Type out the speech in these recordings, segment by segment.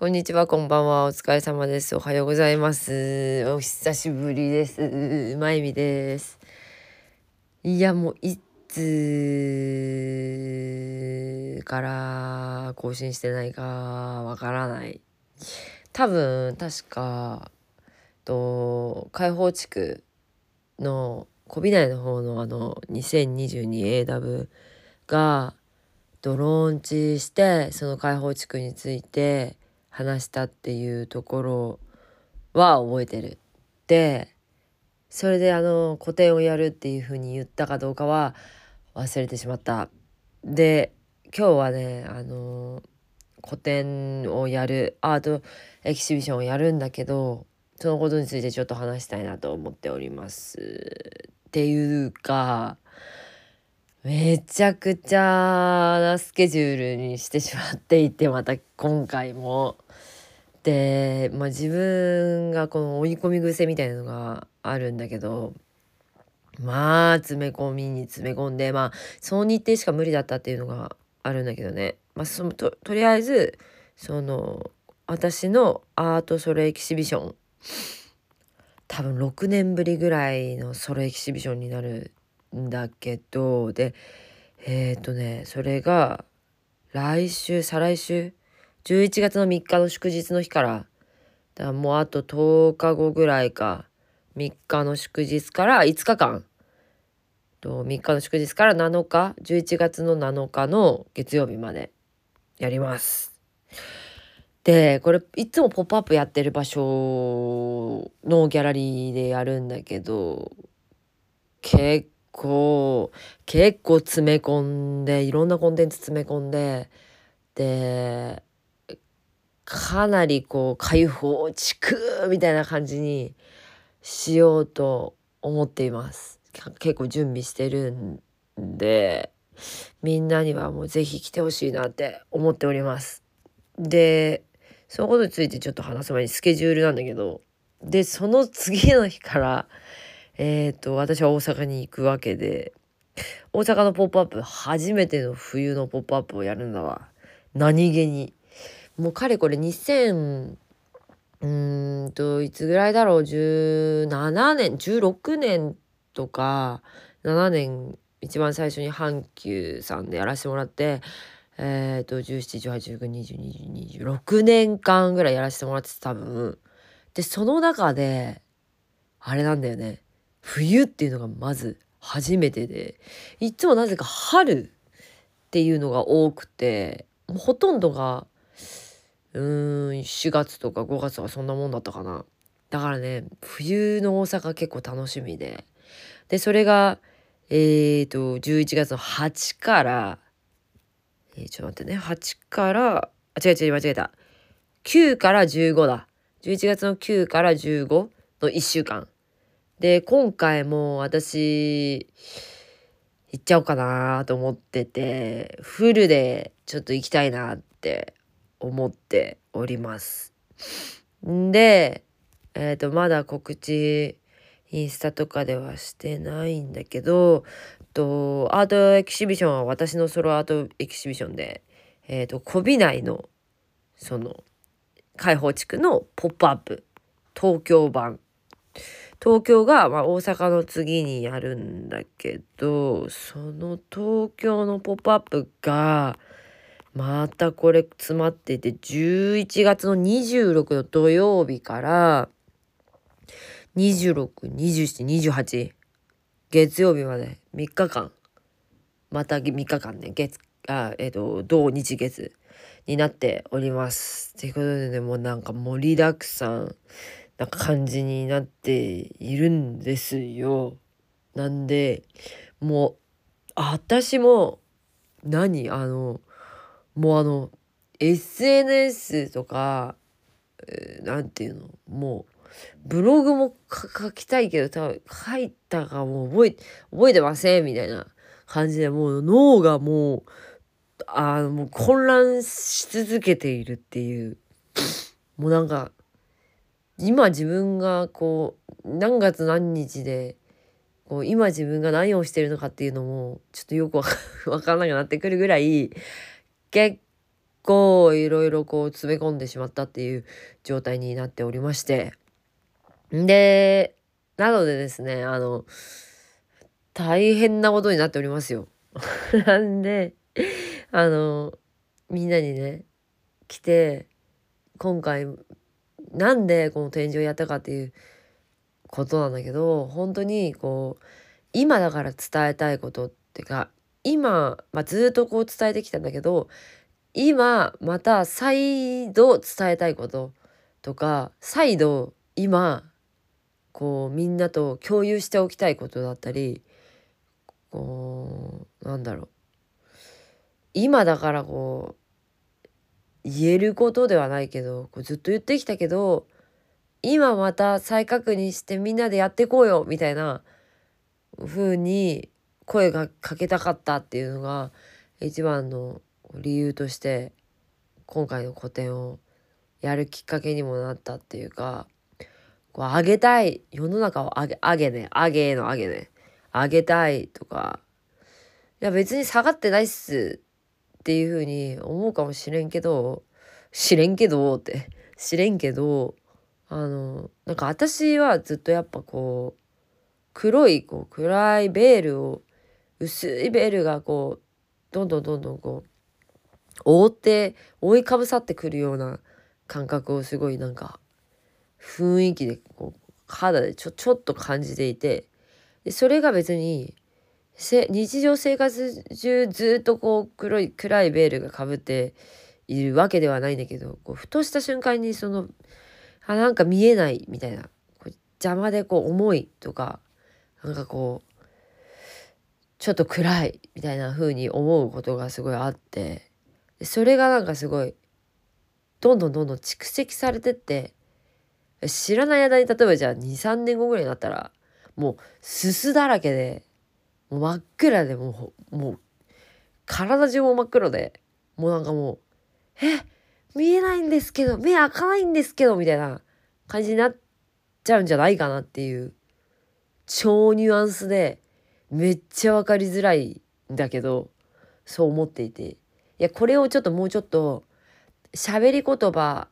こんにちは、こんばんは。お疲れ様です。おはようございます。お久しぶりです。まゆみです。いや、もういつから更新してないかわからない。多分、確か、と、開放地区の小美内の方のあの 2022AW がドローンチしてその開放地区について話したっていうところは覚えてる。でそれであの個展をやるっていうふうに言ったかどうかは忘れてしまった。で今日はねあの個展をやるアートエキシビションをやるんだけどそのことについてちょっと話したいなと思っております。っていうかめちゃくちゃなスケジュールにしてしまっていてまた今回も。で、まあ、自分がこの追い込み癖みたいなのがあるんだけどまあ詰め込みに詰め込んでまあその日程しか無理だったっていうのがあるんだけどね、まあ、そのととりあえずその私のアートソロエキシビション多分6年ぶりぐらいのソロエキシビションになるんだけどでえっ、ー、とねそれが来週再来週11月の3日の祝日の日からだからもうあと10日後ぐらいか3日の祝日から5日間と3日の祝日から7日11月の7日の月曜日までやります。でこれいつも「ポップアップやってる場所のギャラリーでやるんだけど結構結構詰め込んでいろんなコンテンツ詰め込んででかなりこう開放地区みたいな感じにしようと思っています。結構準備してるんでみんなにはもう是非来てほしいなって思っております。でそのことについてちょっと話す前にスケジュールなんだけどでその次の日からえっ、ー、と私は大阪に行くわけで大阪の「ポップアップ初めての冬の「ポップアップをやるんだわ何気に。もうかれこれ2000うんといつぐらいだろう？17年16年とか7年一番最初に阪急さんでやらせてもらってえっ、ー、と171819202026年間ぐらいやらせてもらってて多分。でその中であれなんだよね。冬っていうのがまず初めてでいつもなぜか春っていうのが多くてもうほとんどがうーん4月とか5月とかそんなもんだったかなだからね冬の大阪結構楽しみででそれがえっ、ー、と11月の8からえー、ちょっと待ってね。8から、あ、違う違う、間違えた。9から15だ。11月の9から15の1週間。で、今回も私、行っちゃおうかなと思ってて、フルでちょっと行きたいなって思っております。で、えっ、ー、と、まだ告知、インスタとかではしてないんだけど、と、アートエキシビションは私のソロアートエキシビションで、えっ、ー、と、小美内の、その、開放地区のポップアップ、東京版。東京が、まあ、大阪の次にやるんだけど、その東京のポップアップが、またこれ詰まっていて、11月の26の土曜日から、26、27、28、月曜日まで3日間、また3日間ね、月、あ、えっ、ー、と、土日月になっております。ということでね、もうなんか盛りだくさん。な感じになっているんですよ。なんで、もう、私も、何？あの、もうあの、SNS とか、えー、ていうの？もう、ブログも書きたいけど、多分書いたかもう覚え、覚えてませんみたいな感じで、もう脳がもう、あの、もう混乱し続けているっていう。もうなんか、今自分がこう、何月何日で、こう今自分が何をしてるのかっていうのもちょっとよく わからなくなってくるぐらい結構いろいろこう詰め込んでしまったっていう状態になっておりましてでなのでですねあの大変なことになっておりますよ。なんであのみんなにね来て今回なんでこの展示をやったかっていうことなんだけど本当にこう今だから伝えたいことっていうか今、まあ、ずっとこう伝えてきたんだけど今また再度伝えたいこととか再度今こうみんなと共有しておきたいことだったりこうなんだろう。今だからこう言えることではないけどこうずっと言ってきたけど今また再確認してみんなでやっていこうよみたいな風に声がかけたかったっていうのが一番の理由として今回の個展をやるきっかけにもなったっていうかこう上げたい世の中を上げ上げね上げの上げね上げたいとかいや別に下がってないっすっていう風に思うかもしれんけど知れんけどって。知れんけどあのなんか私はずっとやっぱこう黒いこう暗いベールを薄いベールがこうどんどんどんどんこう覆って覆いかぶさってくるような感覚をすごいなんか雰囲気でこう肌でちょちょっと感じていてでそれが別に日常生活中ずっとこう黒い暗いベールがかぶっているわけではないんだけどこうふとした瞬間にそのあなんか見えないみたいな邪魔でこう重いとかなんかこうちょっと暗いみたいな風に思うことがすごいあってそれがなんかすごいどんどんどんどん蓄積されてって知らない間に例えばじゃあ23年後ぐらいになったらもうすすだらけでもう真っ暗でもうもう体中も真っ黒でもうなんかもう「え見えないんですけど目開かないんですけど」みたいな感じになっちゃうんじゃないかなっていう超ニュアンスでめっちゃ分かりづらいんだけどそう思っていて。いやこれをちょっともうちょっと喋り言葉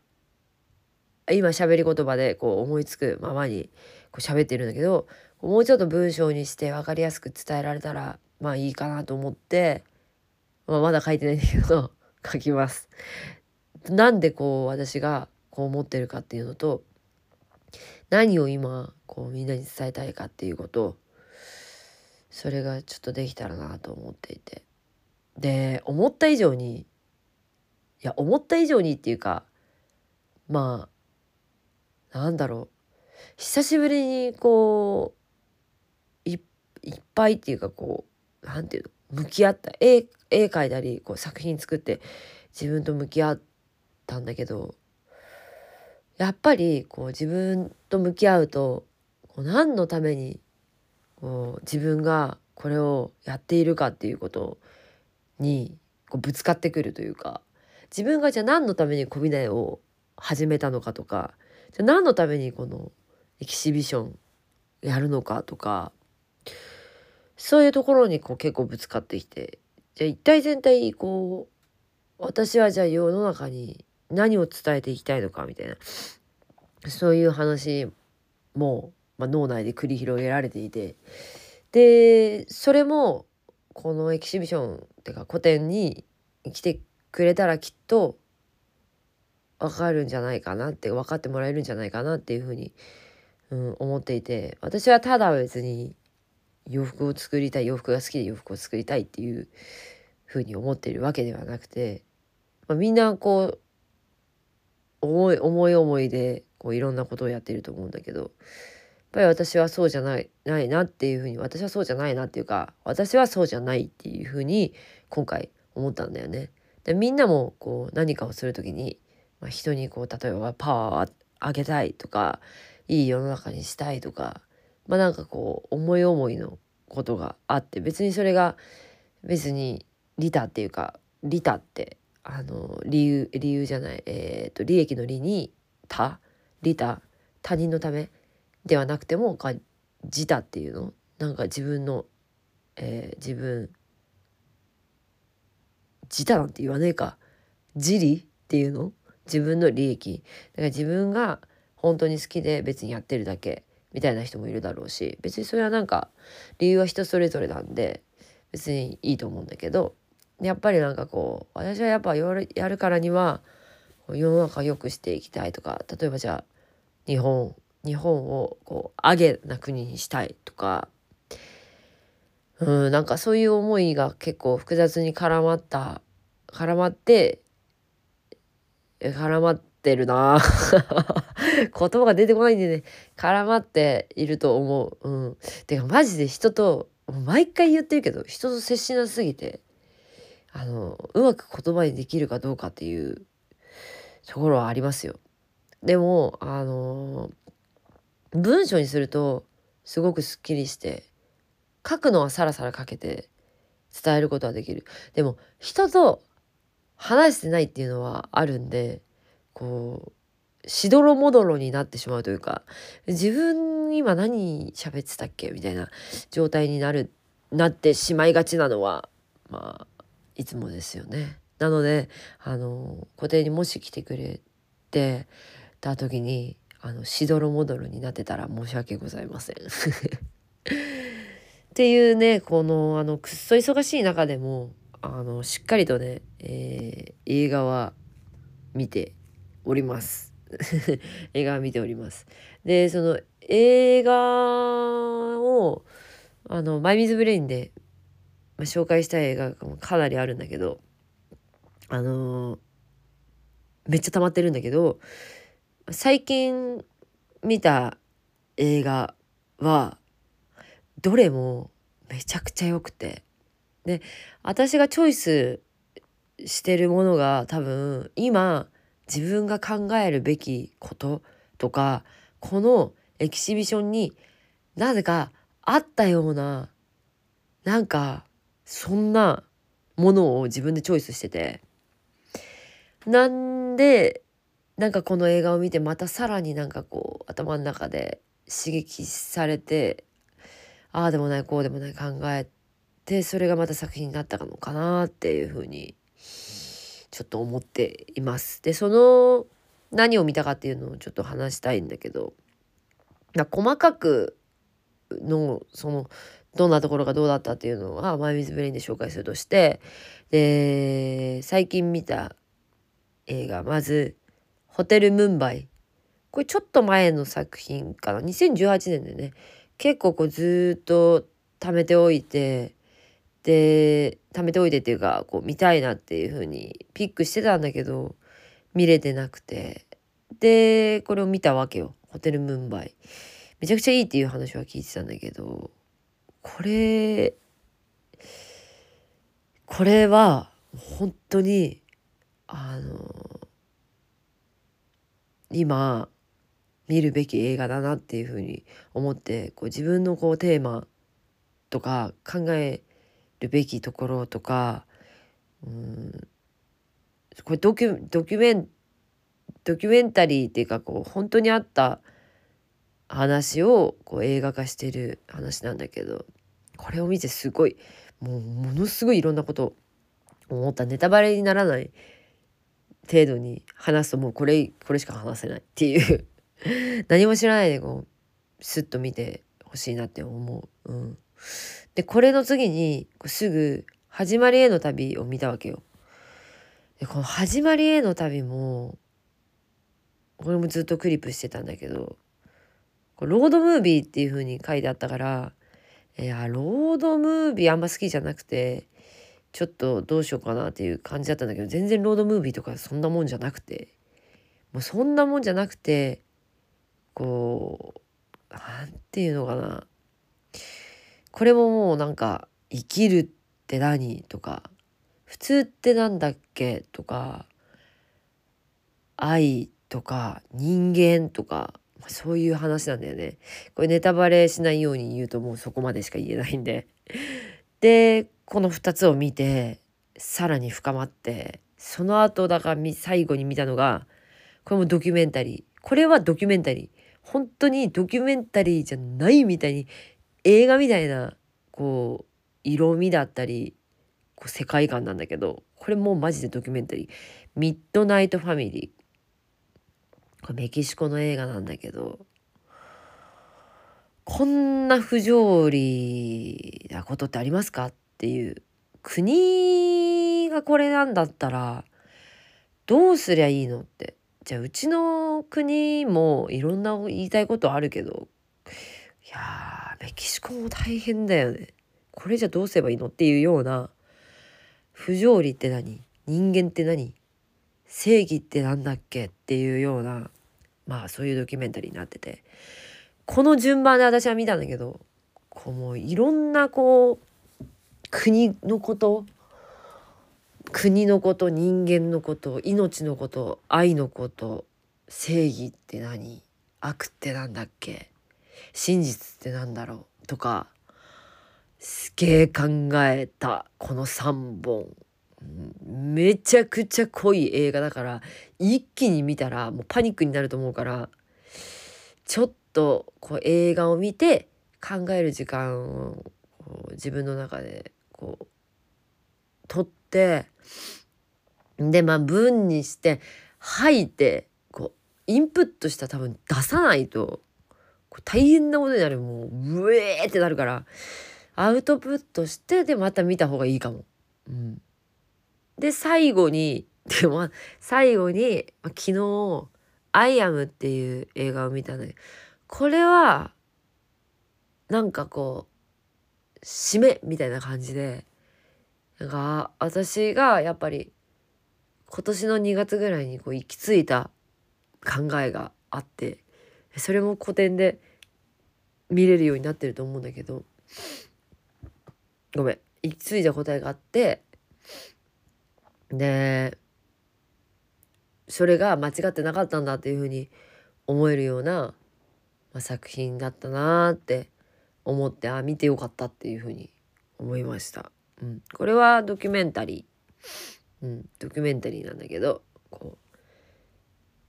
今喋り言葉でこう思いつくままにこう喋ってるんだけどもうちょっと文章にして分かりやすく伝えられたらまあいいかなと思って、まあ、まだ書いてないんだけど 書きます。なんでこう私がこう思ってるかっていうのと何を今こうみんなに伝えたいかっていうことそれがちょっとできたらなと思っていてで思った以上にいや思った以上にっていうかまあなんだろう久しぶりにこういっぱいっていうかこうなんていうの向き合った絵絵描いたりこう作品作って自分と向き合ったんだけどやっぱりこう自分と向き合うとこう何のためにこう自分がこれをやっているかっていうことにこうぶつかってくるというか自分がじゃあ何のために小ビナを始めたのかとかじゃ何のためにこのエキシビションやるのかとかそういうところにこう結構ぶつかってきてじゃあ一体全体にこう私はじゃあ世の中に何を伝えていきたいのかみたいなそういう話もまあ、脳内で繰り広げられていてでそれもこのエキシビションっていうか個展に来てくれたらきっと分かるんじゃないかなって分かってもらえるんじゃないかなっていうふうに、うん、思っていて私はただ別に洋服を作りたい洋服が好きで洋服を作りたいっていうふうに思ってるわけではなくて、まあ、みんなこう思い思い思いでこういろんなことをやってると思うんだけどやっぱり私はそうじゃないないなっていうふうに私はそうじゃないなっていうか私はそうじゃないっていうふうに今回思ったんだよね。でみんなもこう何かをする時に、まあ、人にこう例えばパワーを上げたいとかいい世の中にしたいとかまあなんかこう思い思いのことがあって別にそれが別に利他っていうか利他ってあの理由理由じゃないえっ、ー、と利益の利に他利他他人のためではなくても自他っていうのなんか自分の、えー、自分自他なんて言わねえか。自利っていうの？自分の利益。だから自分が本当に好きで別にやってるだけ。みたいな人もいるだろうし別にそれはなんか理由は人それぞれなんで別にいいと思うんだけどやっぱりなんかこう私はやっぱやるからには世の中を良くしていきたいとか例えばじゃあ日本日本をこう上げな国にしたいとかうんなんかそういう思いが結構複雑に絡まった絡まって絡まってるな 言葉が出てこないんでね絡まっていると思う。うん、てかマジで人と毎回言ってるけど人と接しなすぎてあのうまく言葉にできるかどうかっていうところはありますよ。でもあの文章にするとすごくすっきりして書くのはさらさら書けて伝えることはできる。でも人と話してないっていうのはあるんでこうしどろもどろになってしまうというか自分今何喋ってたっけみたいな状態になるなってしまいがちなのはまあいつもですよね。なのであの固定にもし来てくれてた時にあのしどろもどろになってたら申し訳ございません。っていうねこのあのくっそ忙しい中でもあのしっかりとね、えー、映画は見ております。映画は見ております。でその映画をあのマイミズブレインで、まあ、紹介したい映画がかなりあるんだけどあのー、めっちゃ溜まってるんだけど最近見た映画はどれもめちゃくちゃ良くてで私がチョイスしてるものが多分今自分が考えるべきこととかこのエキシビションになぜかあったようななんかそんなものを自分でチョイスしてて。なんでなんかこの映画を見てまたさらになんかこう頭の中で刺激されてああでもないこうでもない考えてそれがまた作品になったのかなっていうふうにちょっと思っています。でその何を見たかっていうのをちょっと話したいんだけど細かくのそのどんなところがどうだったっていうのはマイ・ミズ・ブレインで紹介するとしてで最近見た映画まず「ホテル・ムンバイ」これちょっと前の作品かな？2018年でね。結構こうずっと貯めておいてで貯めておいてっていうかこう見たいなっていう風にピックしてたんだけど見れてなくて。でこれを見たわけよ。ホテルムンバイ。めちゃくちゃいいっていう話は聞いてたんだけどこれこれは本当にあの今見るべき映画だなっていうふうに思ってこう自分のこうテーマとか考えるべきところとかうんこれドキュドキュメンドキュメンタリーっていうかこう本当にあった話をこう映画化してる話なんだけどこれを見てすごいもうものすごいいろんなこと思った。ネタバレにならない程度に話すともうこれこれしか話せないっていう。何も知らないでこうスッと見てほしいなって思う。うん、でこれの次にすぐ「始まりへの旅」を見たわけよ。でこの「始まりへの旅も」これもずっとクリップしてたんだけどこロードムービーっていう風に書いてあったからいやロードムービーあんま好きじゃなくてちょっとどうしようかなっていう感じだったんだけど全然ロードムービーとかそんなもんじゃなくてもうそんなもんじゃなくてこう何て言うのかなこれももうなんか生きるって何とか普通ってなんだっけとか愛とか人間とかそういう話なんだよね。これネタバレしないように言うともうそこまでしか言えないんで。でこの2つを見てさらに深まってその後だから最後に見たのがこれもドキュメンタリーこれはドキュメンタリー本当にドキュメンタリーじゃないみたいに映画みたいなこう色味だったりこう世界観なんだけどこれもうマジでドキュメンタリー。ミッドナイトファミリー。これメキシコの映画なんだけど、こんな不条理なことってありますかっていう。国がこれなんだったらどうすりゃいいのって。じゃあうちの国もいろんな言いたいことあるけどいやメキシコも大変だよね。これじゃどうすればいいのっていうような不条理って何？人間って何？正義ってなんだっけっていうようなまあそういうドキュメンタリーになってて。この順番で私は見たんだけどこうもういろんなこう国のこと国のこと人間のこと命のこと愛のこと正義って何？悪ってなんだっけ？真実ってなんだろうとかすげえ考えたこの3本。めちゃくちゃ濃い映画だから一気に見たらもうパニックになると思うからちょっとこう映画を見て考える時間を自分の中でこう取ってでまあ文にして吐いてこうインプットした多分出さないと大変なことになるもううえーってなるからアウトプットしてでまた見た方がいいかも。うん、で最後に でも最後に昨日「アイアム」っていう映画を見たのよ。これはなんかこう締めみたいな感じでなんか私がやっぱり今年の2月ぐらいにこう行き着いた考えがあってそれも古典で見れるようになってると思うんだけど。ごめん。行き着いた答えがあって。でそれが間違ってなかったんだっていうふうに思えるようなまあ、作品だったなって思ってあ見てよかったっていうふうに思いました。うん、これはドキュメンタリー、うん、ドキュメンタリーなんだけどこう。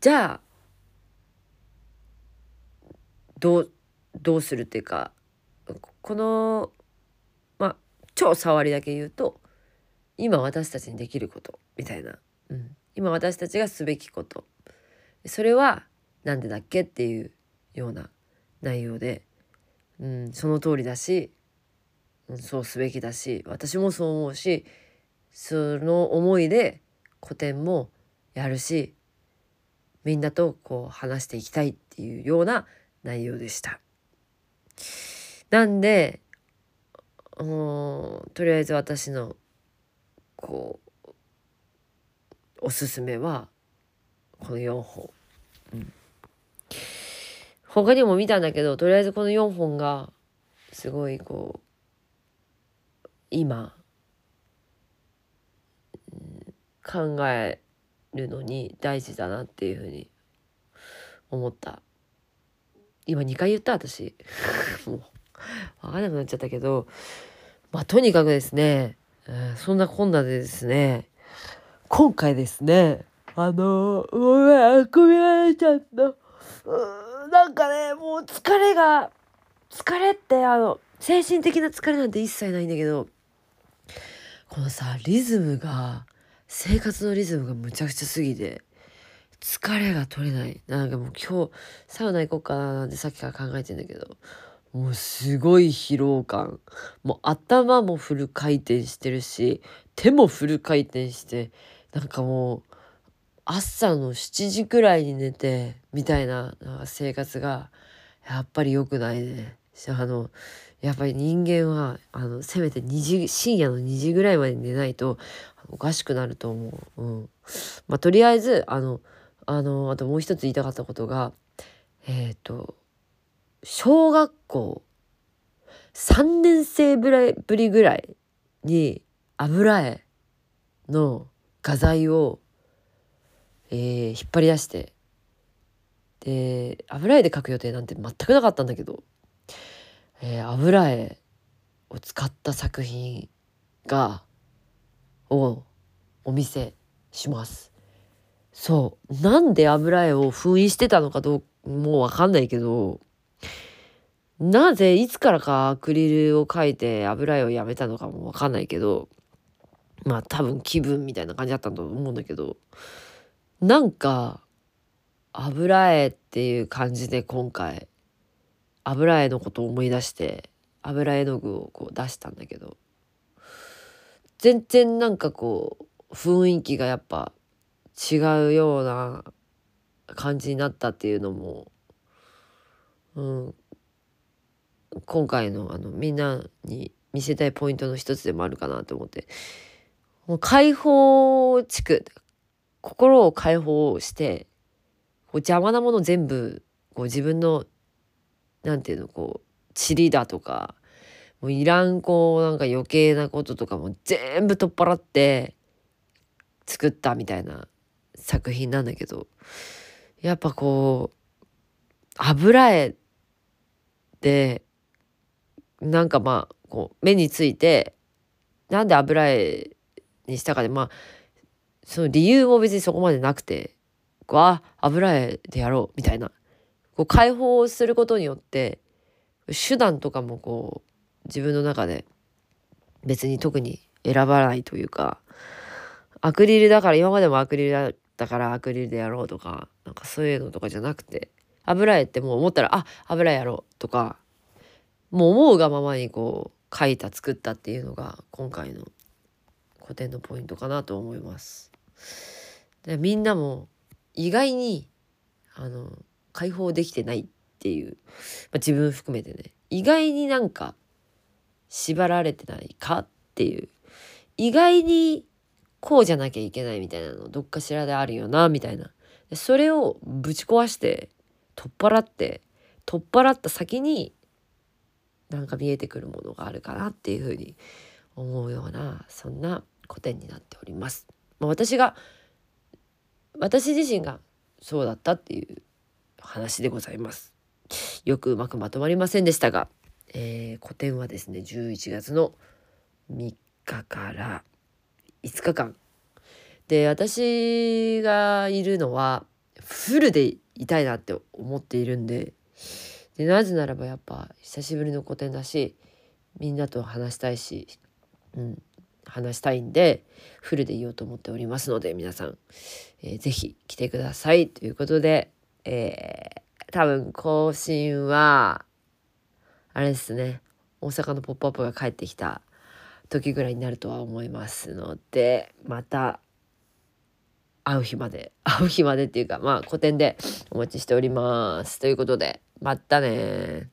じゃあどうどうするっていうかこのまあ超触りだけ言うと今私たちにできることみたいな、うん、今私たちがすべきこと。それは何でだっけっていうような内容で、うん、その通りだし、うん、そうすべきだし私もそう思うしその思いで古典もやるしみんなとこう話していきたいっていうような内容でした。なんでとりあえず私のこうおすすめはこの4本。うん他にも見たんだけどとりあえずこの4本がすごいこう今、考えるのに大事だなっていうふうに思った今2回言った私。もう分かんなくなっちゃったけど。まあとにかくですね、えー、そんなこんなでですね。今回ですね。あの、ごめんあくびられちゃった。なんかねもう疲れが疲れってあの精神的な疲れなんて一切ないんだけど。このさリズムが生活のリズムがむちゃくちゃすぎて。疲れが取れないなんかもう今日サウナ行こうかななんてさっきから考えてんだけどもうすごい疲労感もう頭もフル回転してるし手もフル回転してなんかもう朝の7時くらいに寝てみたいな生活がやっぱり良くないね。あのやっぱり人間はあのせめて2時深夜の2時ぐらいまで寝ないとおかしくなると思う。うんまあ、とりあえずあのあのあともう一つ言いたかったことがえっ、ー、と小学校3年生ぶりぐらいに油絵の画材をえー、引っ張り出してで油絵で描く予定なんて全くなかったんだけど、えー、油絵を使った作品がをお見せします。そう。なんで油絵を封印してたのかどうもう分かんないけどなぜいつからかアクリルを描いて油絵をやめたのかも分かんないけどまあ多分気分みたいな感じだったと思うんだけどなんか油絵っていう感じで今回油絵のことを思い出して油絵の具をこう出したんだけど全然なんかこう雰囲気がやっぱ違うような感じになったっていうのも、うん、今回のあのみんなに見せたいポイントの一つでもあるかなと思って。もう解放地区心を解放してこう邪魔なもの全部こう自分のなんていうのこう塵だとかもういらんこうなんか余計なこととかも全部取っ払って作ったみたいな作品なんだけどやっぱこう油絵でなんかまあこう目についてなんで油絵にしたかでまあその理由も別にそこまでなくてこうあ油絵でやろうみたいなこう解放することによって手段とかもこう自分の中で別に特に選ばないというかアクリルだから今までもアクリルったからアクリルでやろうとかなんかそういうのとかじゃなくて油絵ってもう思ったらあ油絵やろうとかもう思うがままにこう描いた作ったっていうのが今回の古典のポイントかなと思います。でみんなも意外にあの解放できてないっていう、まあ、自分含めてね意外になんか縛られてないかっていう意外にこうじゃなきゃいけないみたいなのどっかしらであるよなみたいなそれをぶち壊して取っ払って取っ払った先になんか見えてくるものがあるかなっていうふうに思うようなそんな古典になっております。まあ、私が私自身がそうだったっていう話でございます。よくうまくまとまりませんでしたが、えー、古典はですね11月の3日から5日間。で私がいるのはフルでいたいなって思っているんで。でなぜならばやっぱ久しぶりの個展だしみんなと話したいし、うん、話したいんでフルでいようと思っておりますので皆さん、えー、ぜひ来てください。ということで、えー、多分更新はあれですね。大阪の「ポップアップが帰ってきた時ぐらいになるとは思いますのでまた会う日まで 会う日までっていうかまあ個展でお待ちしております。ということでまたね